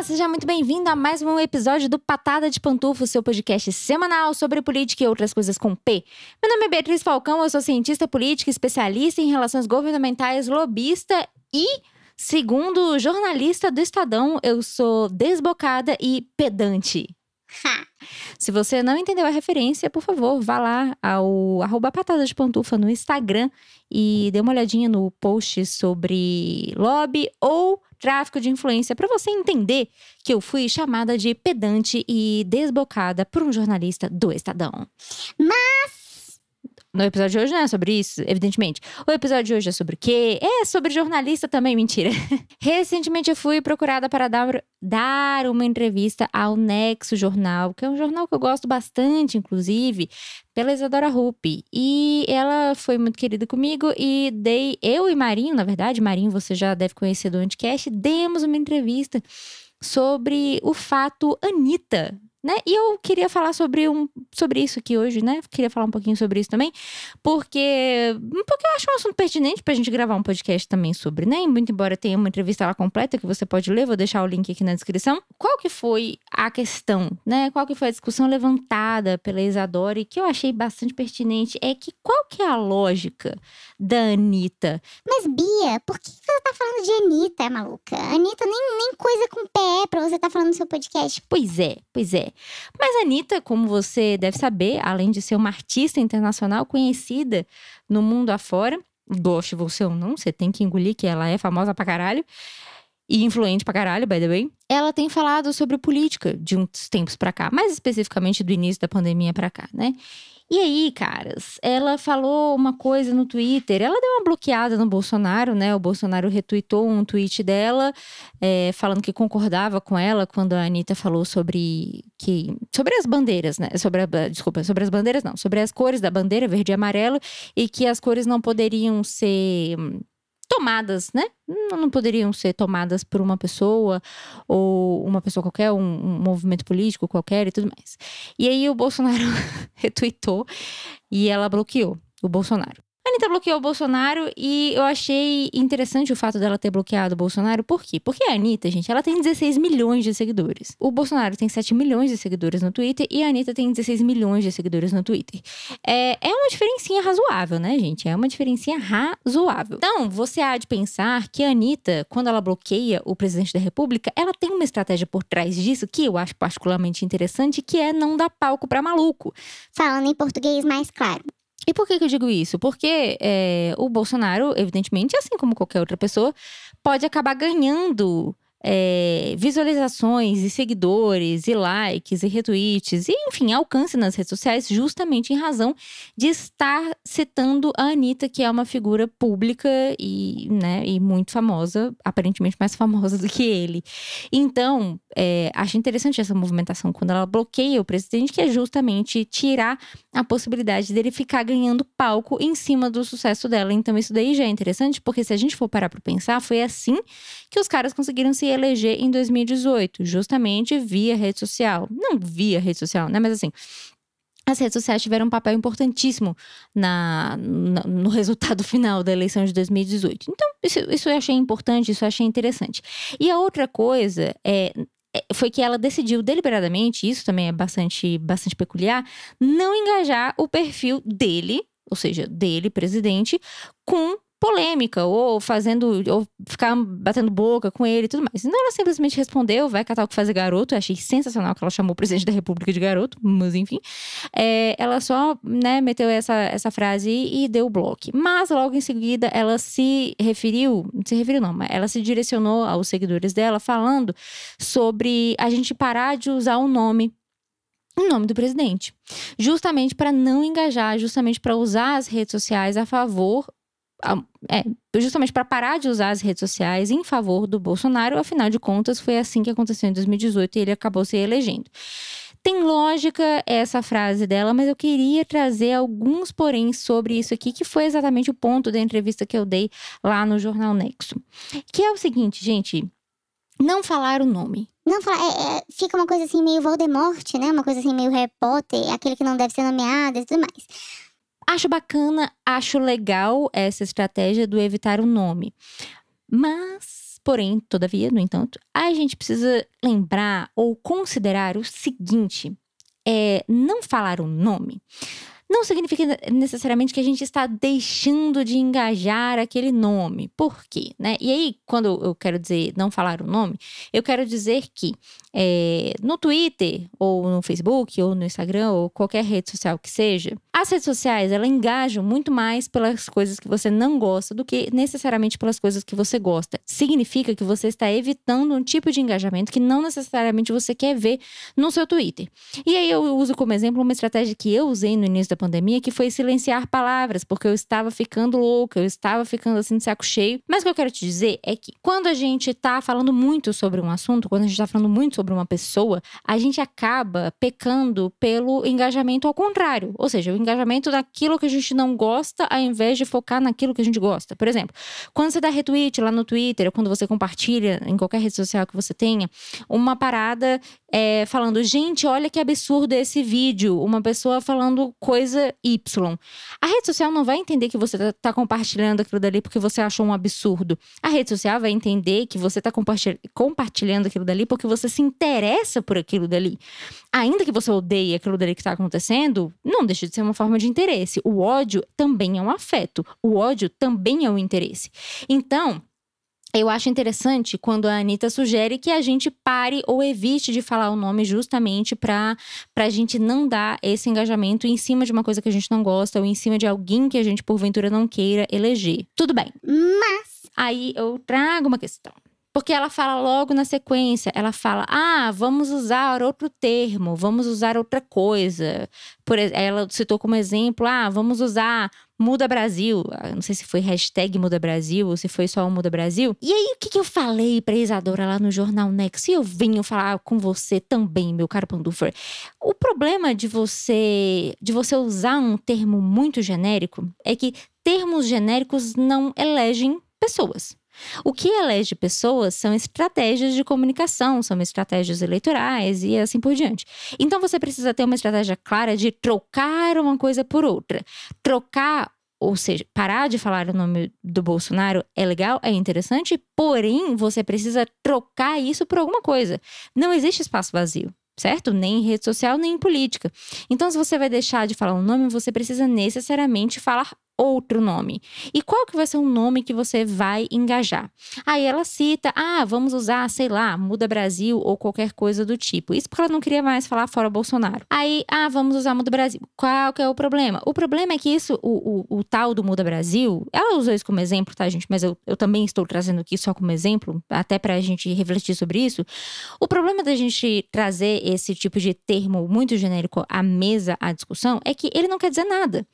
Olá, seja muito bem-vindo a mais um episódio do Patada de Pantufo, seu podcast semanal sobre política e outras coisas com P. Meu nome é Beatriz Falcão, eu sou cientista política, especialista em relações governamentais, lobista e, segundo jornalista do Estadão, eu sou desbocada e pedante. Se você não entendeu a referência, por favor, vá lá ao arroba patada de pantufa no Instagram e dê uma olhadinha no post sobre lobby ou tráfico de influência para você entender que eu fui chamada de pedante e desbocada por um jornalista do Estadão. Mas No episódio de hoje não é sobre isso, evidentemente. O episódio de hoje é sobre o quê? É sobre jornalista também, mentira. Recentemente eu fui procurada para dar, dar uma entrevista ao Nexo Jornal, que é um jornal que eu gosto bastante, inclusive, pela Isadora Rupi. E ela foi muito querida comigo e dei, eu e Marinho, na verdade, Marinho você já deve conhecer do Anticast, demos uma entrevista sobre o fato Anitta, né? E eu queria falar sobre, um, sobre isso aqui hoje, né? Queria falar um pouquinho sobre isso também, porque, porque eu acho um assunto pertinente pra gente gravar um podcast também sobre, né? Muito embora tenha uma entrevista lá completa que você pode ler, vou deixar o link aqui na descrição. Qual que foi a questão, né? Qual que foi a discussão levantada pela Isadora e que eu achei bastante pertinente é que qual que é a lógica da Anitta Mas, Bia, por que você tá falando de Anitta, maluca? Anitta nem, nem coisa com pé pra você tá falando no seu podcast. Pois é, pois é. Mas a Anitta, como você deve saber, além de ser uma artista internacional conhecida no mundo afora, goste você ou não, você tem que engolir que ela é famosa pra caralho. E influente pra caralho, by the way. Ela tem falado sobre política de uns tempos pra cá, mais especificamente do início da pandemia pra cá, né? E aí, caras, ela falou uma coisa no Twitter. Ela deu uma bloqueada no Bolsonaro, né? O Bolsonaro retweetou um tweet dela, é, falando que concordava com ela quando a Anitta falou sobre que sobre as bandeiras, né? Sobre a, desculpa, sobre as bandeiras não, sobre as cores da bandeira verde e amarelo e que as cores não poderiam ser hum, tomadas, né? Não poderiam ser tomadas por uma pessoa ou uma pessoa qualquer, um, um movimento político qualquer e tudo mais. E aí o Bolsonaro retweetou e ela bloqueou o Bolsonaro. Anitta bloqueou o Bolsonaro e eu achei interessante o fato dela ter bloqueado o Bolsonaro. Por quê? Porque a Anitta, gente, ela tem 16 milhões de seguidores. O Bolsonaro tem 7 milhões de seguidores no Twitter e a Anitta tem 16 milhões de seguidores no Twitter. É, é uma diferencinha razoável, né, gente? É uma diferencinha razoável. Então, você há de pensar que a Anitta, quando ela bloqueia o presidente da República, ela tem uma estratégia por trás disso que eu acho particularmente interessante, que é não dar palco pra maluco. Falando em português mais claro. E por que, que eu digo isso? Porque é, o Bolsonaro, evidentemente, assim como qualquer outra pessoa, pode acabar ganhando é, visualizações e seguidores e likes e retweets e enfim alcance nas redes sociais justamente em razão de estar citando a Anitta que é uma figura pública e, né, e muito famosa aparentemente mais famosa do que ele. Então é, acho interessante essa movimentação quando ela bloqueia o presidente que é justamente tirar a possibilidade dele ficar ganhando palco em cima do sucesso dela. Então isso daí já é interessante porque se a gente for parar para pensar foi assim que os caras conseguiram se eleger em 2018, justamente via rede social. Não via rede social, né? Mas assim, as redes sociais tiveram um papel importantíssimo na, na- no resultado final da eleição de 2018. Então, isso, isso eu achei importante, isso eu achei interessante. E a outra coisa é. é- Foi que ela decidiu deliberadamente, isso também é bastante, bastante peculiar, não engajar o perfil dele, ou seja, dele, presidente, com polêmica, ou fazendo, ou ficar batendo boca com ele e tudo mais. Então ela simplesmente respondeu, vai catar o que fazer garoto. Eu achei sensacional que ela chamou o presidente da República de garoto, mas enfim. É, ela só, né, meteu essa, essa frase e deu o bloco. Mas logo em seguida ela se referiu, não se referiu não, mas ela se direcionou aos seguidores dela falando sobre a gente parar de usar o nome o nome do presidente, justamente para não engajar, justamente para usar as redes sociais a favor é, justamente para parar de usar as redes sociais em favor do Bolsonaro, afinal de contas, foi assim que aconteceu em 2018 e ele acabou se elegendo. Tem lógica essa frase dela, mas eu queria trazer alguns porém sobre isso aqui, que foi exatamente o ponto da entrevista que eu dei lá no Jornal Nexo. Que é o seguinte, gente, não falar o nome. Não fala, é- é, fica uma coisa assim meio Voldemort, né? Uma coisa assim meio Harry Potter, aquele que não deve ser nomeado e tudo mais. Acho bacana, acho legal essa estratégia do evitar o nome. Mas porém, todavia, no entanto, a gente precisa lembrar ou considerar o seguinte: é, não falar o nome não significa necessariamente que a gente está deixando de engajar aquele nome. Por quê? Né? E aí, quando eu quero dizer não falar o nome, eu quero dizer que é, no Twitter, ou no Facebook, ou no Instagram, ou qualquer rede social que seja, as redes sociais elas engajam muito mais pelas coisas que você não gosta do que necessariamente pelas coisas que você gosta. Significa que você está evitando um tipo de engajamento que não necessariamente você quer ver no seu Twitter. E aí eu uso como exemplo uma estratégia que eu usei no início da pandemia, que foi silenciar palavras, porque eu estava ficando louca, eu estava ficando assim de saco cheio. Mas o que eu quero te dizer é que quando a gente está falando muito sobre um assunto, quando a gente está falando muito sobre uma pessoa, a gente acaba pecando pelo engajamento ao contrário. Ou seja, o engajamento daquilo que a gente não gosta, ao invés de focar naquilo que a gente gosta. Por exemplo, quando você dá retweet lá no Twitter, ou quando você compartilha em qualquer rede social que você tenha, uma parada é, falando, gente, olha que absurdo esse vídeo. Uma pessoa falando coisa Y. A rede social não vai entender que você está tá compartilhando aquilo dali porque você achou um absurdo. A rede social vai entender que você está compartilhando aquilo dali porque você se interessa por aquilo dali. Ainda que você odeie aquilo dali que está acontecendo, não deixa de ser uma forma de interesse. O ódio também é um afeto. O ódio também é um interesse. Então, eu acho interessante quando a Anitta sugere que a gente pare ou evite de falar o nome justamente para a gente não dar esse engajamento em cima de uma coisa que a gente não gosta ou em cima de alguém que a gente porventura não queira eleger. Tudo bem. Mas. Aí eu trago uma questão. Porque ela fala logo na sequência, ela fala: "Ah, vamos usar outro termo, vamos usar outra coisa". Por ela citou como exemplo: "Ah, vamos usar Muda Brasil. Ah, não sei se foi hashtag Muda Brasil ou se foi só o Muda Brasil. E aí, o que, que eu falei pra Isadora lá no Jornal Next? E eu venho falar com você também, meu caro Pandufer. O problema de você, de você usar um termo muito genérico é que termos genéricos não elegem pessoas. O que elege pessoas são estratégias de comunicação, são estratégias eleitorais e assim por diante. Então você precisa ter uma estratégia clara de trocar uma coisa por outra. Trocar ou seja, parar de falar o nome do Bolsonaro é legal, é interessante, porém você precisa trocar isso por alguma coisa. Não existe espaço vazio certo? Nem em rede social, nem em política. Então, se você vai deixar de falar um nome, você precisa necessariamente falar outro nome. E qual que vai ser o nome que você vai engajar? Aí ela cita, ah, vamos usar, sei lá, Muda Brasil ou qualquer coisa do tipo. Isso porque ela não queria mais falar fora Bolsonaro. Aí, ah, vamos usar Muda Brasil. Qual que é o problema? O problema é que isso, o, o, o tal do Muda Brasil, ela usou isso como exemplo, tá, gente? Mas eu, eu também estou trazendo aqui só como exemplo, até pra gente refletir sobre isso. O problema da gente trazer esse tipo de termo muito genérico à mesa, à discussão, é que ele não quer dizer nada.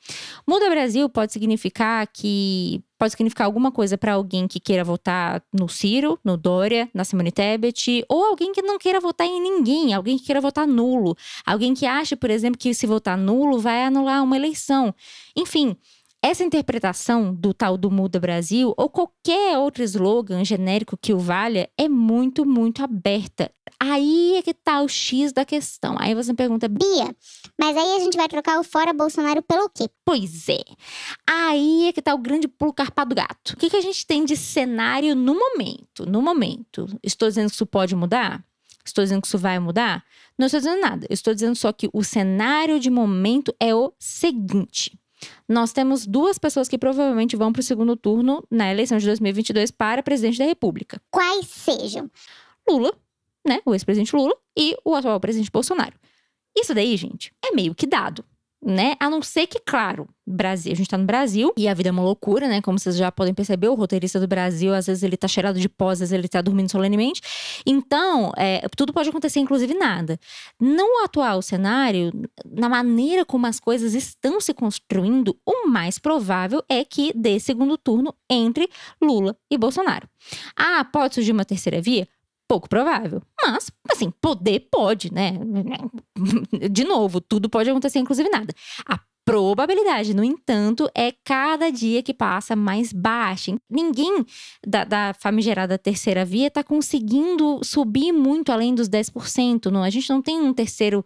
Muda Brasil pode significar que pode significar alguma coisa para alguém que queira votar no Ciro, no Dória, na Simone Tebet, ou alguém que não queira votar em ninguém, alguém que queira votar nulo, alguém que ache, por exemplo, que se votar nulo vai anular uma eleição. Enfim, essa interpretação do tal do Muda Brasil ou qualquer outro slogan genérico que o valha é muito, muito aberta. Aí é que tá o X da questão. Aí você me pergunta, Bia, mas aí a gente vai trocar o fora Bolsonaro pelo quê? Pois é. Aí é que tá o grande pulo carpado gato. O que, que a gente tem de cenário no momento? No momento. Estou dizendo que isso pode mudar? Estou dizendo que isso vai mudar? Não estou dizendo nada. Eu estou dizendo só que o cenário de momento é o seguinte nós temos duas pessoas que provavelmente vão para o segundo turno na eleição de 2022 para presidente da República. Quais sejam? Lula, né? O ex-presidente Lula e o atual presidente Bolsonaro. Isso daí, gente, é meio que dado né? A não ser que, claro, Brasil, a gente tá no Brasil e a vida é uma loucura, né? Como vocês já podem perceber, o roteirista do Brasil, às vezes ele tá cheirado de pó, às vezes ele tá dormindo solenemente. Então, é, tudo pode acontecer, inclusive nada. No atual cenário, na maneira como as coisas estão se construindo, o mais provável é que dê segundo turno entre Lula e Bolsonaro. Ah, pode surgir uma terceira via? Pouco provável. Mas, assim, poder pode, né? De novo, tudo pode acontecer, inclusive nada. A probabilidade, no entanto, é cada dia que passa mais baixa. Ninguém da, da famigerada terceira via está conseguindo subir muito além dos 10%. Não, a gente não tem um terceiro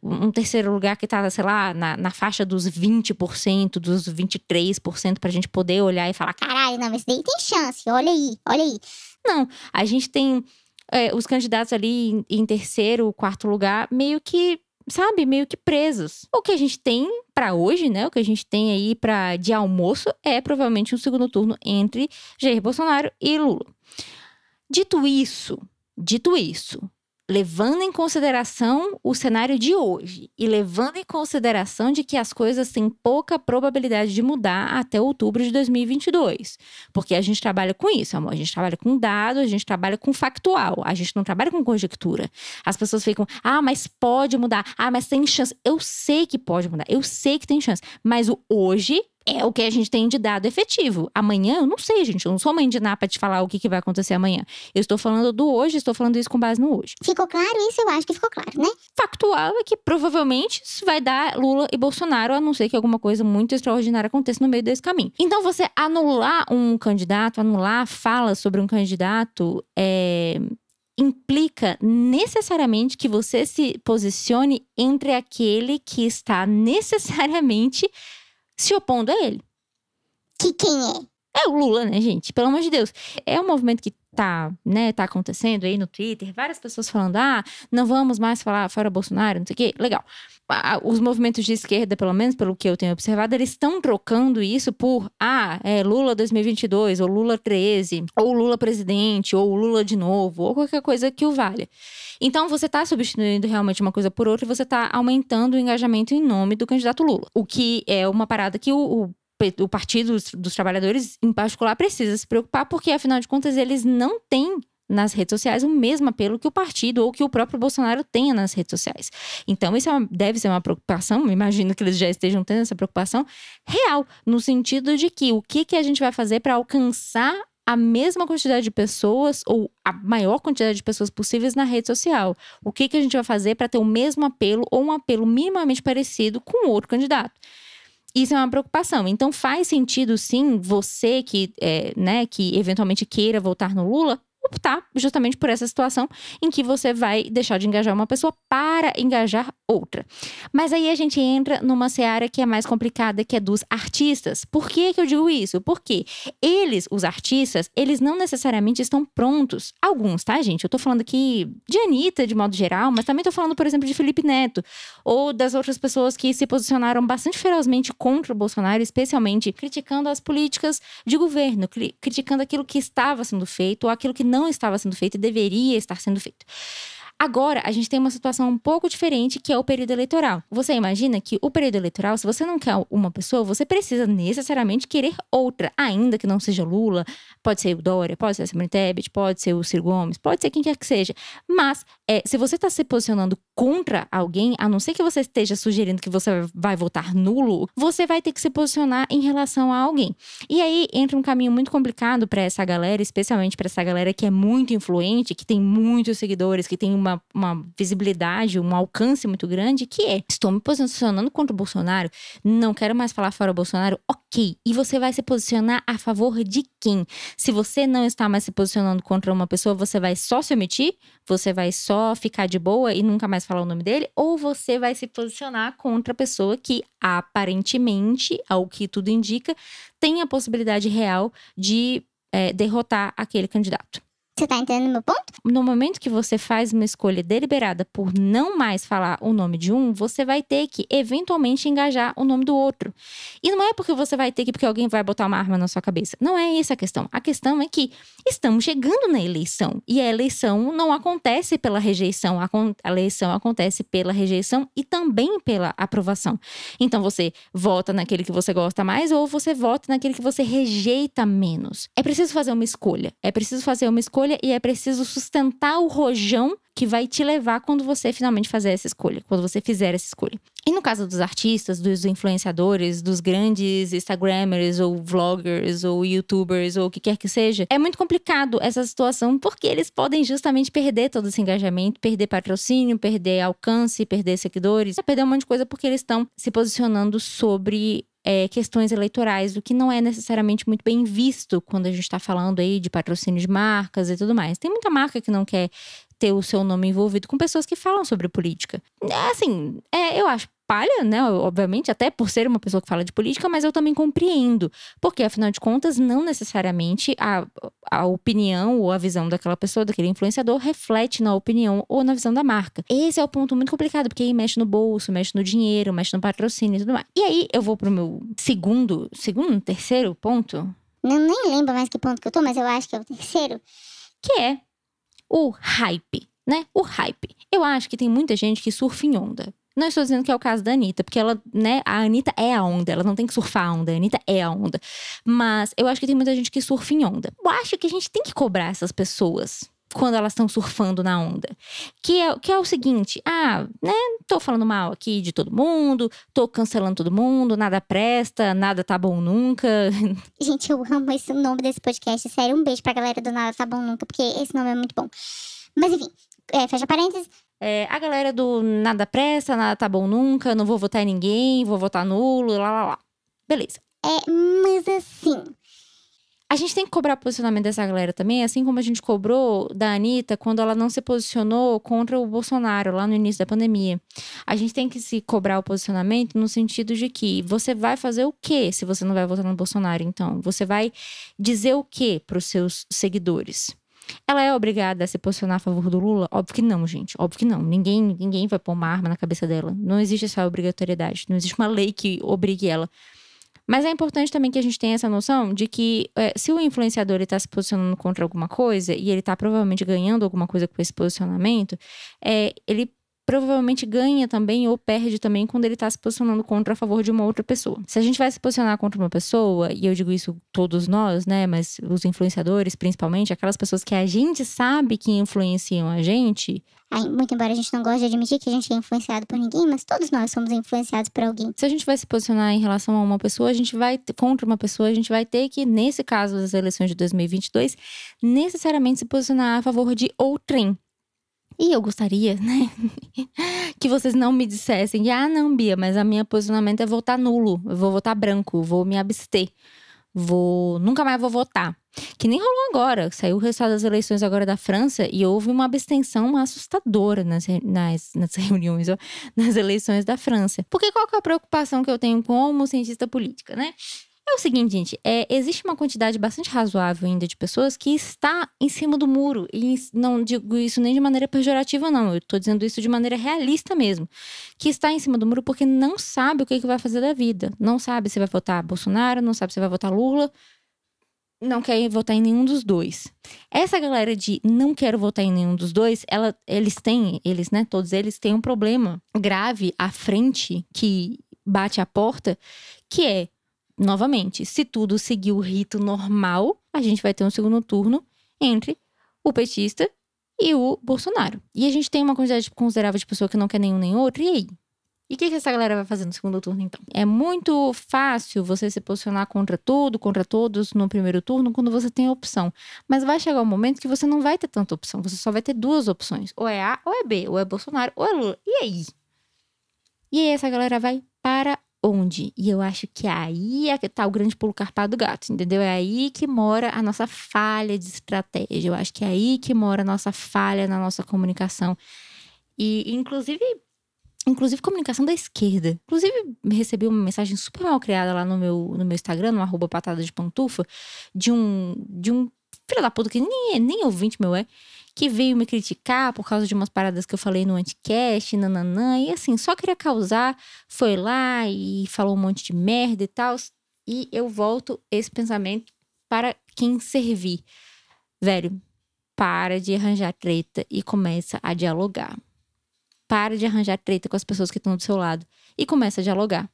um terceiro lugar que está, sei lá, na, na faixa dos 20%, dos 23%, para a gente poder olhar e falar: caralho, não, mas daí tem chance, olha aí, olha aí. Não. A gente tem é, os candidatos ali em, em terceiro, quarto lugar, meio que sabe, meio que presos. O que a gente tem para hoje, né? O que a gente tem aí para de almoço é provavelmente um segundo turno entre Jair Bolsonaro e Lula. Dito isso, dito isso, levando em consideração o cenário de hoje e levando em consideração de que as coisas têm pouca probabilidade de mudar até outubro de 2022. Porque a gente trabalha com isso, amor. A gente trabalha com dados, a gente trabalha com factual, a gente não trabalha com conjectura. As pessoas ficam, ah, mas pode mudar, ah, mas tem chance. Eu sei que pode mudar, eu sei que tem chance, mas o hoje é o que a gente tem de dado efetivo. Amanhã, eu não sei, gente. Eu não sou mãe de Ná pra te falar o que, que vai acontecer amanhã. Eu estou falando do hoje, estou falando isso com base no hoje. Ficou claro isso? Eu acho que ficou claro, né? Factual é que provavelmente isso vai dar Lula e Bolsonaro, a não ser que alguma coisa muito extraordinária aconteça no meio desse caminho. Então, você anular um candidato, anular fala sobre um candidato, é implica necessariamente que você se posicione entre aquele que está necessariamente se opondo a ele. Que quem é? É o Lula, né, gente? Pelo amor de Deus. É um movimento que tá, né, tá acontecendo aí no Twitter, várias pessoas falando: "Ah, não vamos mais falar fora Bolsonaro", não sei o quê. Legal. Os movimentos de esquerda, pelo menos pelo que eu tenho observado, eles estão trocando isso por ah, é Lula 2022, ou Lula 13, ou Lula presidente, ou Lula de novo, ou qualquer coisa que o valha. Então você está substituindo realmente uma coisa por outra e você está aumentando o engajamento em nome do candidato Lula. O que é uma parada que o, o o Partido dos Trabalhadores, em particular, precisa se preocupar, porque, afinal de contas, eles não têm nas redes sociais o mesmo apelo que o partido ou que o próprio Bolsonaro tenha nas redes sociais. Então, isso é uma, deve ser uma preocupação, imagino que eles já estejam tendo essa preocupação real, no sentido de que o que, que a gente vai fazer para alcançar a mesma quantidade de pessoas ou a maior quantidade de pessoas possíveis na rede social. O que, que a gente vai fazer para ter o mesmo apelo ou um apelo minimamente parecido com outro candidato? Isso é uma preocupação. Então faz sentido, sim, você que, é, né, que eventualmente queira votar no Lula, optar justamente por essa situação em que você vai deixar de engajar uma pessoa para engajar outra. Mas aí a gente entra numa seara que é mais complicada, que é dos artistas. Por que, que eu digo isso? Porque eles, os artistas, eles não necessariamente estão prontos. Alguns, tá, gente? Eu tô falando aqui de Anitta, de modo geral, mas também tô falando, por exemplo, de Felipe Neto, ou das outras pessoas que se posicionaram bastante ferozmente contra o Bolsonaro, especialmente criticando as políticas de governo, criticando aquilo que estava sendo feito ou aquilo que não estava sendo feito e deveria estar sendo feito. Agora, a gente tem uma situação um pouco diferente, que é o período eleitoral. Você imagina que o período eleitoral, se você não quer uma pessoa, você precisa necessariamente querer outra, ainda que não seja Lula, pode ser o Dória, pode ser a Simone Tebet, pode ser o Ciro Gomes, pode ser quem quer que seja. Mas, é, se você está se posicionando contra alguém, a não ser que você esteja sugerindo que você vai votar nulo, você vai ter que se posicionar em relação a alguém. E aí entra um caminho muito complicado para essa galera, especialmente para essa galera que é muito influente, que tem muitos seguidores, que tem uma uma, visibilidade, um alcance muito grande, que é: estou me posicionando contra o Bolsonaro, não quero mais falar fora o Bolsonaro, ok. E você vai se posicionar a favor de quem? Se você não está mais se posicionando contra uma pessoa, você vai só se omitir? Você vai só ficar de boa e nunca mais falar o nome dele? Ou você vai se posicionar contra a pessoa que aparentemente, ao que tudo indica, tem a possibilidade real de é, derrotar aquele candidato? Você tá entendendo meu ponto? No momento que você faz uma escolha deliberada por não mais falar o nome de um, você vai ter que eventualmente engajar o nome do outro. E não é porque você vai ter que porque alguém vai botar uma arma na sua cabeça. Não é essa a questão. A questão é que estamos chegando na eleição e a eleição não acontece pela rejeição, a eleição acontece pela rejeição e também pela aprovação. Então você vota naquele que você gosta mais ou você vota naquele que você rejeita menos. É preciso fazer uma escolha. É preciso fazer uma escolha escolha e é preciso sustentar o rojão que vai te levar quando você finalmente fazer essa escolha, quando você fizer essa escolha. E no caso dos artistas, dos influenciadores, dos grandes Instagrammers ou vloggers ou YouTubers ou o que quer que seja, é muito complicado essa situação porque eles podem justamente perder todo esse engajamento, perder patrocínio, perder alcance, perder seguidores, perder um monte de coisa porque eles estão se posicionando sobre é, questões eleitorais, o que não é necessariamente muito bem visto quando a gente está falando aí de patrocínio de marcas e tudo mais. Tem muita marca que não quer ter o seu nome envolvido com pessoas que falam sobre política. É assim, é, eu acho atrapalha, né? Obviamente, até por ser uma pessoa que fala de política, mas eu também compreendo. Porque, afinal de contas, não necessariamente a, a opinião ou a visão daquela pessoa, daquele influenciador, reflete na opinião ou na visão da marca. Esse é o ponto muito complicado, porque aí mexe no bolso, mexe no dinheiro, mexe no patrocínio e tudo mais. E aí eu vou pro meu segundo, segundo, terceiro ponto. Não, nem lembro mais que ponto que eu tô, mas eu acho que é o terceiro. Que é o hype, né? O hype. Eu acho que tem muita gente que surfa em onda. Não estou dizendo que é o caso da Anitta, porque ela, né, a Anitta é a onda, ela não tem que surfar a onda, a Anitta é a onda. Mas eu acho que tem muita gente que surfa em onda. Eu acho que a gente tem que cobrar essas pessoas quando elas estão surfando na onda. Que é, que é o seguinte: ah, né, tô falando mal aqui de todo mundo, tô cancelando todo mundo, nada presta, nada tá bom nunca. Gente, eu amo esse nome desse podcast. Sério, um beijo pra galera do Nada Tá Bom Nunca, porque esse nome é muito bom. Mas enfim, é, fecha parênteses. É, a galera do nada presta, nada tá bom nunca, não vou votar em ninguém, vou votar nulo, lá lá lá. Beleza. É, mas assim, A gente tem que cobrar posicionamento dessa galera também, assim como a gente cobrou da Anitta quando ela não se posicionou contra o Bolsonaro lá no início da pandemia. A gente tem que se cobrar o posicionamento no sentido de que você vai fazer o quê se você não vai votar no Bolsonaro, então? Você vai dizer o quê para os seus seguidores? Ela é obrigada a se posicionar a favor do Lula? Óbvio que não, gente. Óbvio que não. Ninguém, ninguém vai pôr uma arma na cabeça dela. Não existe essa obrigatoriedade. Não existe uma lei que obrigue ela. Mas é importante também que a gente tenha essa noção de que é, se o influenciador está se posicionando contra alguma coisa e ele está provavelmente ganhando alguma coisa com esse posicionamento, é, ele provavelmente ganha também ou perde também quando ele está se posicionando contra a favor de uma outra pessoa. Se a gente vai se posicionar contra uma pessoa, e eu digo isso todos nós, né, mas os influenciadores principalmente, aquelas pessoas que a gente sabe que influenciam a gente, muito embora a gente não goste de admitir que a gente é influenciado por ninguém, mas todos nós somos influenciados por alguém. se a gente vai se posicionar em relação a uma pessoa, a gente vai contra uma pessoa, a gente vai ter que, nesse caso das eleições de 2022, necessariamente se posicionar a favor de outrem. E eu gostaria, né, que vocês não me dissessem, ah, não, Bia, mas a minha posicionamento é votar nulo, eu vou votar branco, vou me abster, vou, nunca mais vou votar. Que nem rolou agora, saiu o resultado das eleições agora da França e houve uma abstenção assustadora nas, nas, nas reuniões, nas eleições da França. Porque qual que é a preocupação que eu tenho como cientista política, né? É o seguinte, gente, é, existe uma quantidade bastante razoável ainda de pessoas que está em cima do muro. E não digo isso nem de maneira pejorativa, não. Eu tô dizendo isso de maneira realista mesmo. Que está em cima do muro porque não sabe o que, que vai fazer da vida. Não sabe se vai votar Bolsonaro, não sabe se vai votar Lula. Não quer votar em nenhum dos dois. Essa galera de não quero votar em nenhum dos dois, ela, eles têm, eles, né, todos eles têm um problema grave à frente que bate a porta, que é novamente, se tudo seguir o rito normal, a gente vai ter um segundo turno entre o petista e o Bolsonaro. E a gente tem uma quantidade considerável de pessoa que não quer nenhum nem outro, e aí? E o que, que essa galera vai fazer no segundo turno, então? É muito fácil você se posicionar contra tudo, contra todos no primeiro turno, quando você tem a opção. Mas vai chegar um momento que você não vai ter tanta opção. Você só vai ter duas opções. Ou é A ou é B. Ou é Bolsonaro ou é Lula. E aí? E aí essa galera vai para onde? E eu acho que aí é que tá o grande pulo carpado do gato, entendeu? É aí que mora a nossa falha de estratégia. Eu acho que é aí que mora a nossa falha na nossa comunicação. E, inclusive, inclusive comunicação da esquerda. Inclusive, recebi uma mensagem super mal criada lá no meu, no meu Instagram, no arroba patada de pantufa, de um, de um filho da puta que nem, é- nem ouvinte meu é, que veio me criticar por causa de umas paradas que eu falei no anticast, nananã, e assim, só queria causar, foi lá e falou um monte de merda e tal. E eu volto esse pensamento para quem servir. Velho, para de arranjar treta e começa a dialogar. Para de arranjar treta com as pessoas que estão do seu lado e começa a dialogar.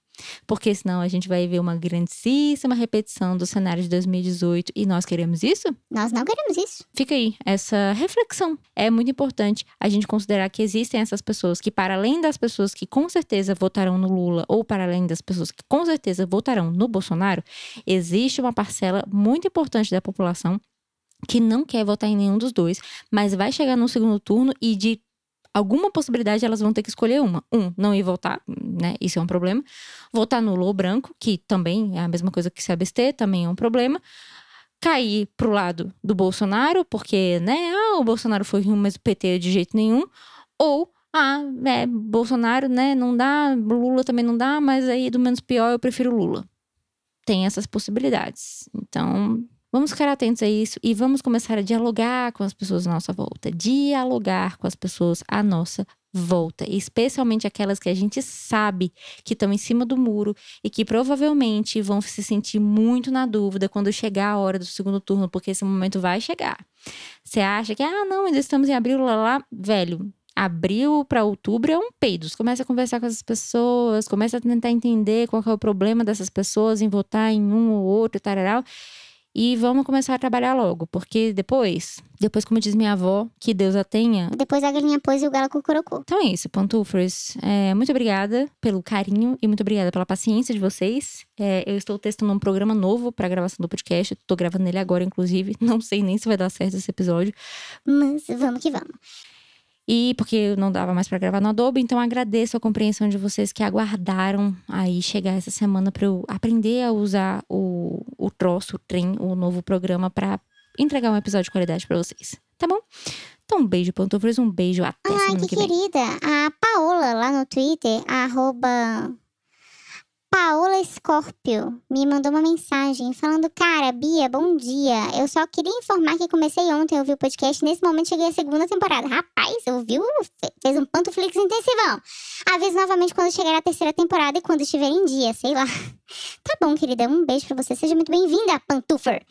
Porque senão a gente vai ver uma grandíssima repetição do cenário de 2018 e nós queremos isso? Nós não queremos isso. Fica aí essa reflexão. É muito importante a gente considerar que existem essas pessoas que, para além das pessoas que com certeza votarão no Lula ou para além das pessoas que com certeza votarão no Bolsonaro, existe uma parcela muito importante da população que não quer votar em nenhum dos dois, mas vai chegar no segundo turno e de alguma possibilidade elas vão ter que escolher uma. Um, não ir votar, né? Isso é um problema. Votar nulo ou branco, que também é a mesma coisa que se abster, também é um problema cair pro lado do Bolsonaro, porque, né, ah, o Bolsonaro foi ruim, mas o PT de jeito nenhum, ou Ah, é, Bolsonaro, né, não dá, Lula também não dá, mas aí do menos pior eu prefiro Lula. Tem essas possibilidades. Então, vamos ficar atentos a isso e vamos começar a dialogar com as pessoas à nossa volta. Dialogar com as pessoas à nossa volta, especialmente aquelas que a gente sabe que estão em cima do muro e que provavelmente vão se sentir muito na dúvida quando chegar a hora do segundo turno, porque esse momento vai chegar. Você acha que, ah, não, ainda estamos em abril, lá, lá, velho. Abril para outubro é um peido. Você começa a conversar com essas pessoas, começa a tentar entender qual é o problema dessas pessoas em votar em um ou outro, tararau. E vamos começar a trabalhar logo, porque depois, depois, como diz minha avó, que Deus a tenha. Depois a galinha pôs e o galo cucurucu. Então é isso, pantufers. É, muito obrigada pelo carinho e muito obrigada pela paciência de vocês. É, eu estou testando um programa novo para gravação do podcast. Estou gravando ele agora, inclusive. Não sei nem se vai dar certo esse episódio. Mas vamos que vamos. E porque não dava mais para gravar no Adobe, então agradeço a compreensão de vocês que aguardaram aí chegar essa semana para eu aprender a usar o, o troço, o trem, o novo programa para entregar um episódio de qualidade para vocês. Tá bom? Então, um beijo, pantufas, um beijo até Ai, semana que, que querida. A Paola lá no Twitter, arroba Paola Scorpio, me mandou uma mensagem falando: Cara, Bia, bom dia. Eu só queria informar que comecei ontem a ouvir o podcast. Nesse momento cheguei à segunda temporada. Rapaz, ouviu? Fe- Fez um Pantuflix intensivão. Aviso novamente quando chegar a terceira temporada e quando estiver em dia, sei lá. Tá bom, querida. Um beijo pra você. Seja muito bem-vinda, Pantufer.